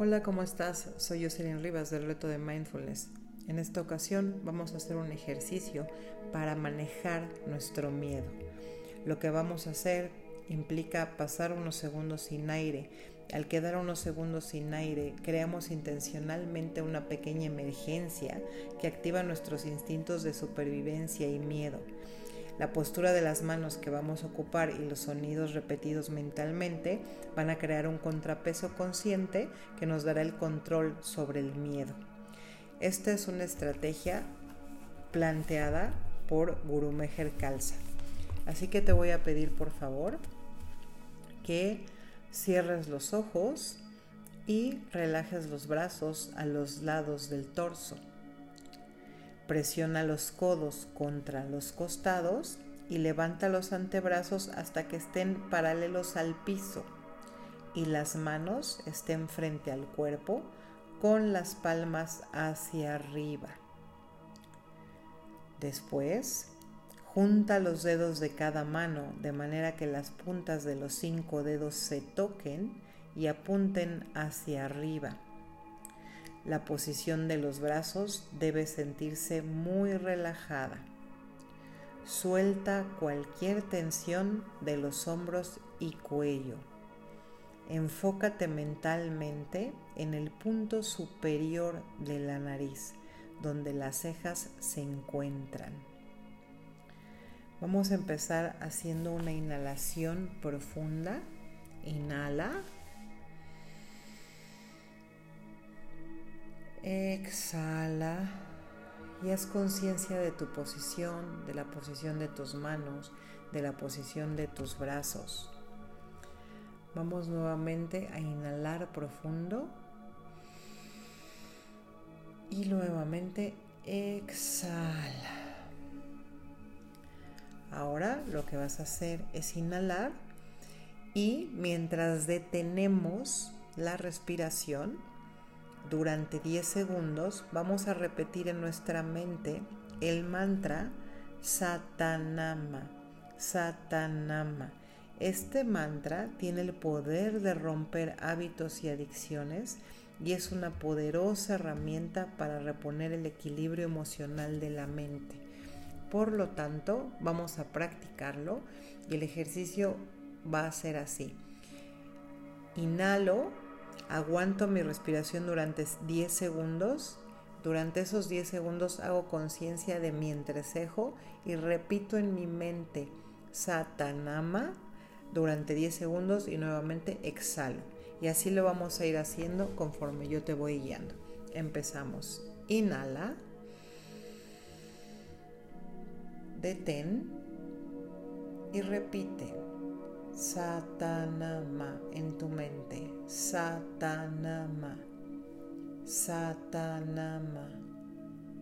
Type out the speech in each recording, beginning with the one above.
Hola, ¿cómo estás? Soy Jocelyn Rivas del reto de Mindfulness. En esta ocasión vamos a hacer un ejercicio para manejar nuestro miedo. Lo que vamos a hacer implica pasar unos segundos sin aire. Al quedar unos segundos sin aire, creamos intencionalmente una pequeña emergencia que activa nuestros instintos de supervivencia y miedo. La postura de las manos que vamos a ocupar y los sonidos repetidos mentalmente van a crear un contrapeso consciente que nos dará el control sobre el miedo. Esta es una estrategia planteada por Guru Meher Kalsa. Así que te voy a pedir por favor que cierres los ojos y relajes los brazos a los lados del torso. Presiona los codos contra los costados y levanta los antebrazos hasta que estén paralelos al piso y las manos estén frente al cuerpo con las palmas hacia arriba. Después, junta los dedos de cada mano de manera que las puntas de los cinco dedos se toquen y apunten hacia arriba. La posición de los brazos debe sentirse muy relajada. Suelta cualquier tensión de los hombros y cuello. Enfócate mentalmente en el punto superior de la nariz, donde las cejas se encuentran. Vamos a empezar haciendo una inhalación profunda. Inhala. Exhala y haz conciencia de tu posición, de la posición de tus manos, de la posición de tus brazos. Vamos nuevamente a inhalar profundo y nuevamente exhala. Ahora lo que vas a hacer es inhalar y mientras detenemos la respiración, durante 10 segundos vamos a repetir en nuestra mente el mantra Satanama, Satanama. Este mantra tiene el poder de romper hábitos y adicciones y es una poderosa herramienta para reponer el equilibrio emocional de la mente. Por lo tanto, vamos a practicarlo y el ejercicio va a ser así. Inhalo aguanto mi respiración durante 10 segundos. Durante esos 10 segundos hago conciencia de mi entrecejo y repito en mi mente Satanama durante 10 segundos y nuevamente exhalo. Y así lo vamos a ir haciendo conforme yo te voy guiando. Empezamos. Inhala. Detén y repite. Satanama en tu mente. Satanama. Satanama.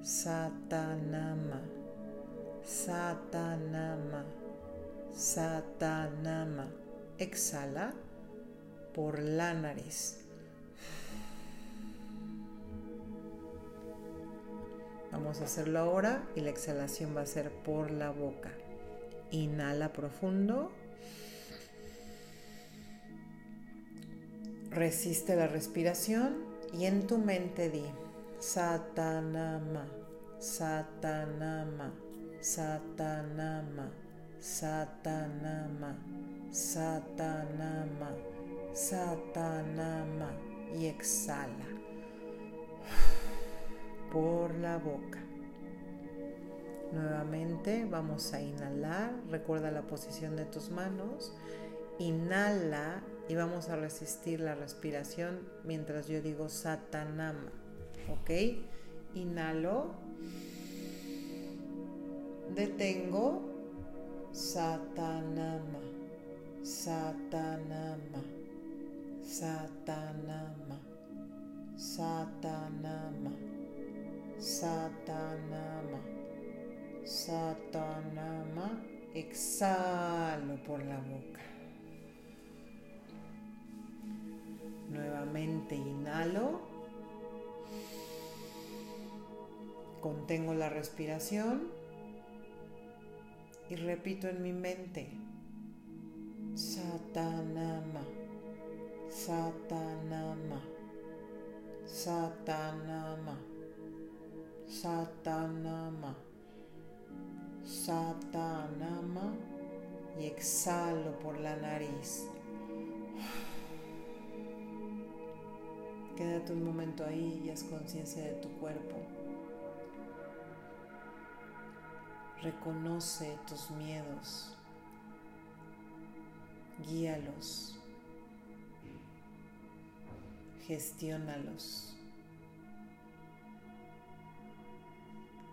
Satanama. Satanama. Satanama. Exhala por la nariz. Vamos a hacerlo ahora y la exhalación va a ser por la boca. Inhala profundo. Resiste la respiración y en tu mente di Satanama, Satanama, Satanama, Satanama, Satanama, Satanama y exhala por la boca. Nuevamente vamos a inhalar, recuerda la posición de tus manos, inhala y vamos a resistir la respiración mientras yo digo Satanama. ¿Ok? Inhalo. Detengo. Satanama. Satanama. Satanama. Satanama. Satanama. Satanama. Exhalo por la boca. Nuevamente inhalo. Contengo la respiración y repito en mi mente. Satanama, Satanama, Satanama. Satanama. Satanama. Y exhalo por la nariz. Quédate un momento ahí y haz conciencia de tu cuerpo. Reconoce tus miedos. Guíalos. Gestiónalos.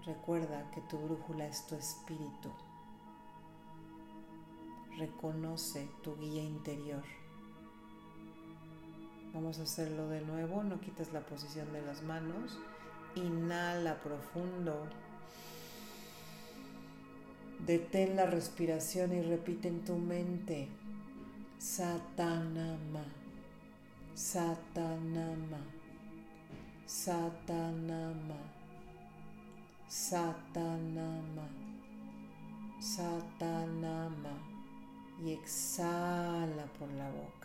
Recuerda que tu brújula es tu espíritu. Reconoce tu guía interior. Vamos a hacerlo de nuevo, no quites la posición de las manos. Inhala profundo. Detén la respiración y repite en tu mente. Satanama. Satanama. Satanama. Satanama. Satanama. Y exhala por la boca.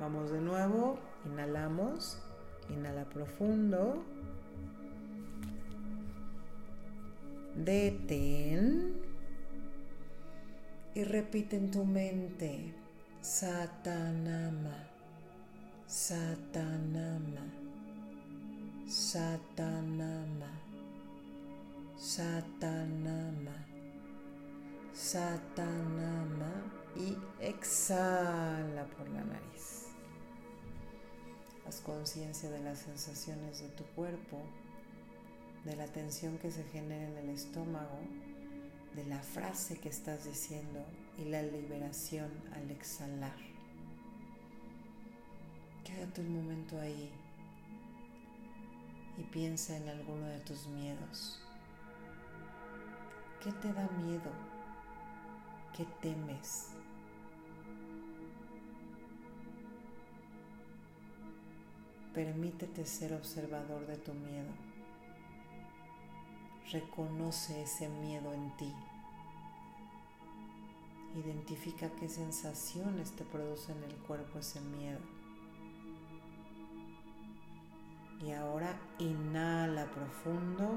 Vamos de nuevo, inhalamos, inhala profundo. Detén y repite en tu mente Satanama, Satanama, Satanama, Satanama, Satanama y exhala por la nariz. Haz conciencia de las sensaciones de tu cuerpo, de la tensión que se genera en el estómago, de la frase que estás diciendo y la liberación al exhalar. Quédate un momento ahí y piensa en alguno de tus miedos. ¿Qué te da miedo? ¿Qué temes? Permítete ser observador de tu miedo. Reconoce ese miedo en ti. Identifica qué sensaciones te produce en el cuerpo ese miedo. Y ahora inhala profundo.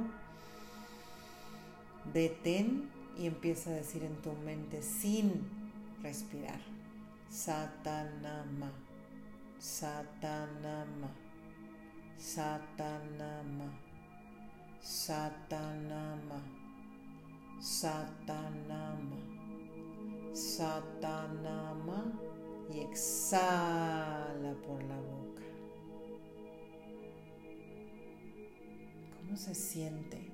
Detén y empieza a decir en tu mente sin respirar. Satanama. Satanama. Satanama, Satanama, Satanama, Satanama y exhala por la boca. ¿Cómo se siente?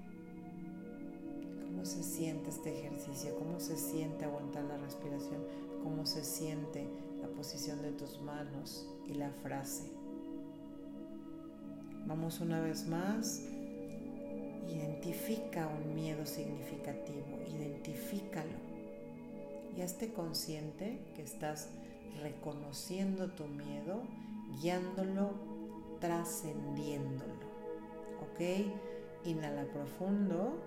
¿Cómo se siente este ejercicio? ¿Cómo se siente aguantar la respiración? ¿Cómo se siente la posición de tus manos y la frase? Vamos una vez más. Identifica un miedo significativo, identifícalo. Y hazte consciente que estás reconociendo tu miedo, guiándolo, trascendiéndolo. ¿Ok? Inhala profundo.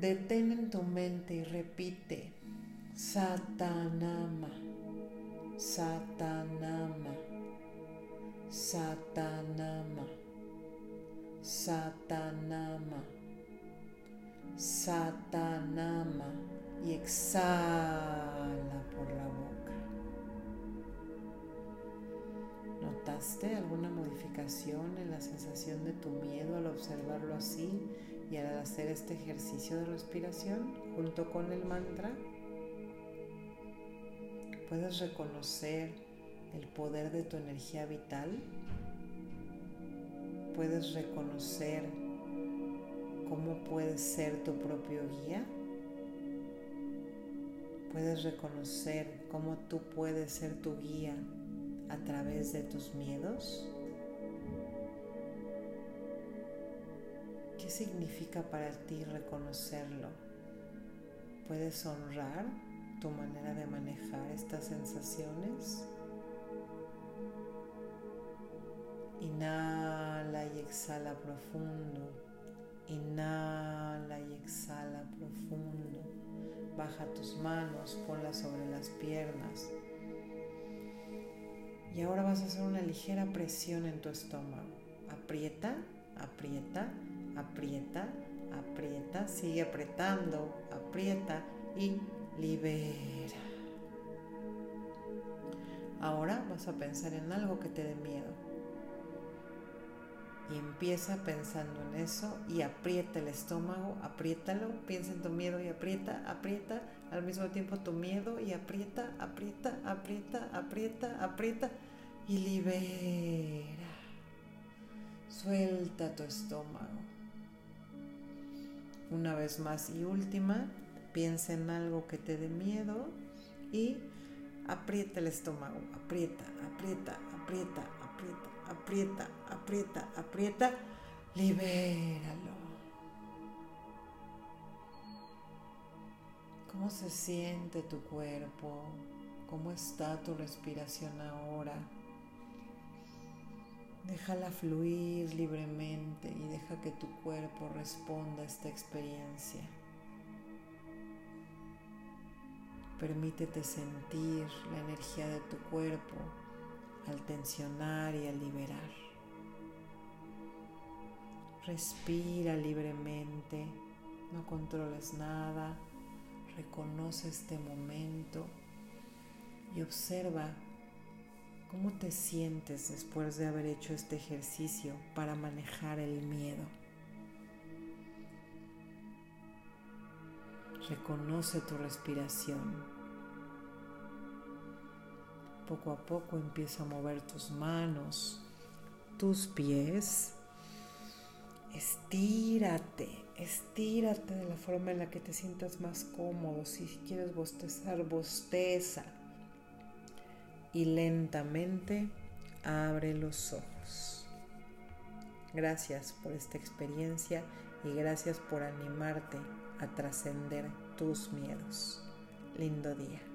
Detén en tu mente y repite. Satanama. Satanama. Satanama, Satanama, Satanama y exhala por la boca. ¿Notaste alguna modificación en la sensación de tu miedo al observarlo así y al hacer este ejercicio de respiración junto con el mantra? Puedes reconocer el poder de tu energía vital, puedes reconocer cómo puedes ser tu propio guía, puedes reconocer cómo tú puedes ser tu guía a través de tus miedos. ¿Qué significa para ti reconocerlo? ¿Puedes honrar tu manera de manejar estas sensaciones? Inhala y exhala profundo. Inhala y exhala profundo. Baja tus manos, ponlas sobre las piernas. Y ahora vas a hacer una ligera presión en tu estómago. Aprieta, aprieta, aprieta, aprieta, sigue apretando, aprieta y libera. Ahora vas a pensar en algo que te dé miedo. Empieza pensando en eso y aprieta el estómago, apriétalo, piensa en tu miedo y aprieta, aprieta, al mismo tiempo tu miedo y aprieta, aprieta, aprieta, aprieta, aprieta y libera. Suelta tu estómago. Una vez más y última, piensa en algo que te dé miedo y aprieta el estómago, aprieta, aprieta, aprieta, aprieta, aprieta, aprieta, aprieta, libéralo. ¿Cómo se siente tu cuerpo? ¿Cómo está tu respiración ahora? Déjala fluir libremente y deja que tu cuerpo responda a esta experiencia. Permítete sentir la energía de tu cuerpo al tensionar y al liberar. Respira libremente, no controles nada, reconoce este momento y observa cómo te sientes después de haber hecho este ejercicio para manejar el miedo. Reconoce tu respiración. Poco a poco empieza a mover tus manos, tus pies. Estírate, estírate de la forma en la que te sientas más cómodo. Si quieres bostezar, bosteza. Y lentamente abre los ojos. Gracias por esta experiencia y gracias por animarte a trascender tus miedos. Lindo día.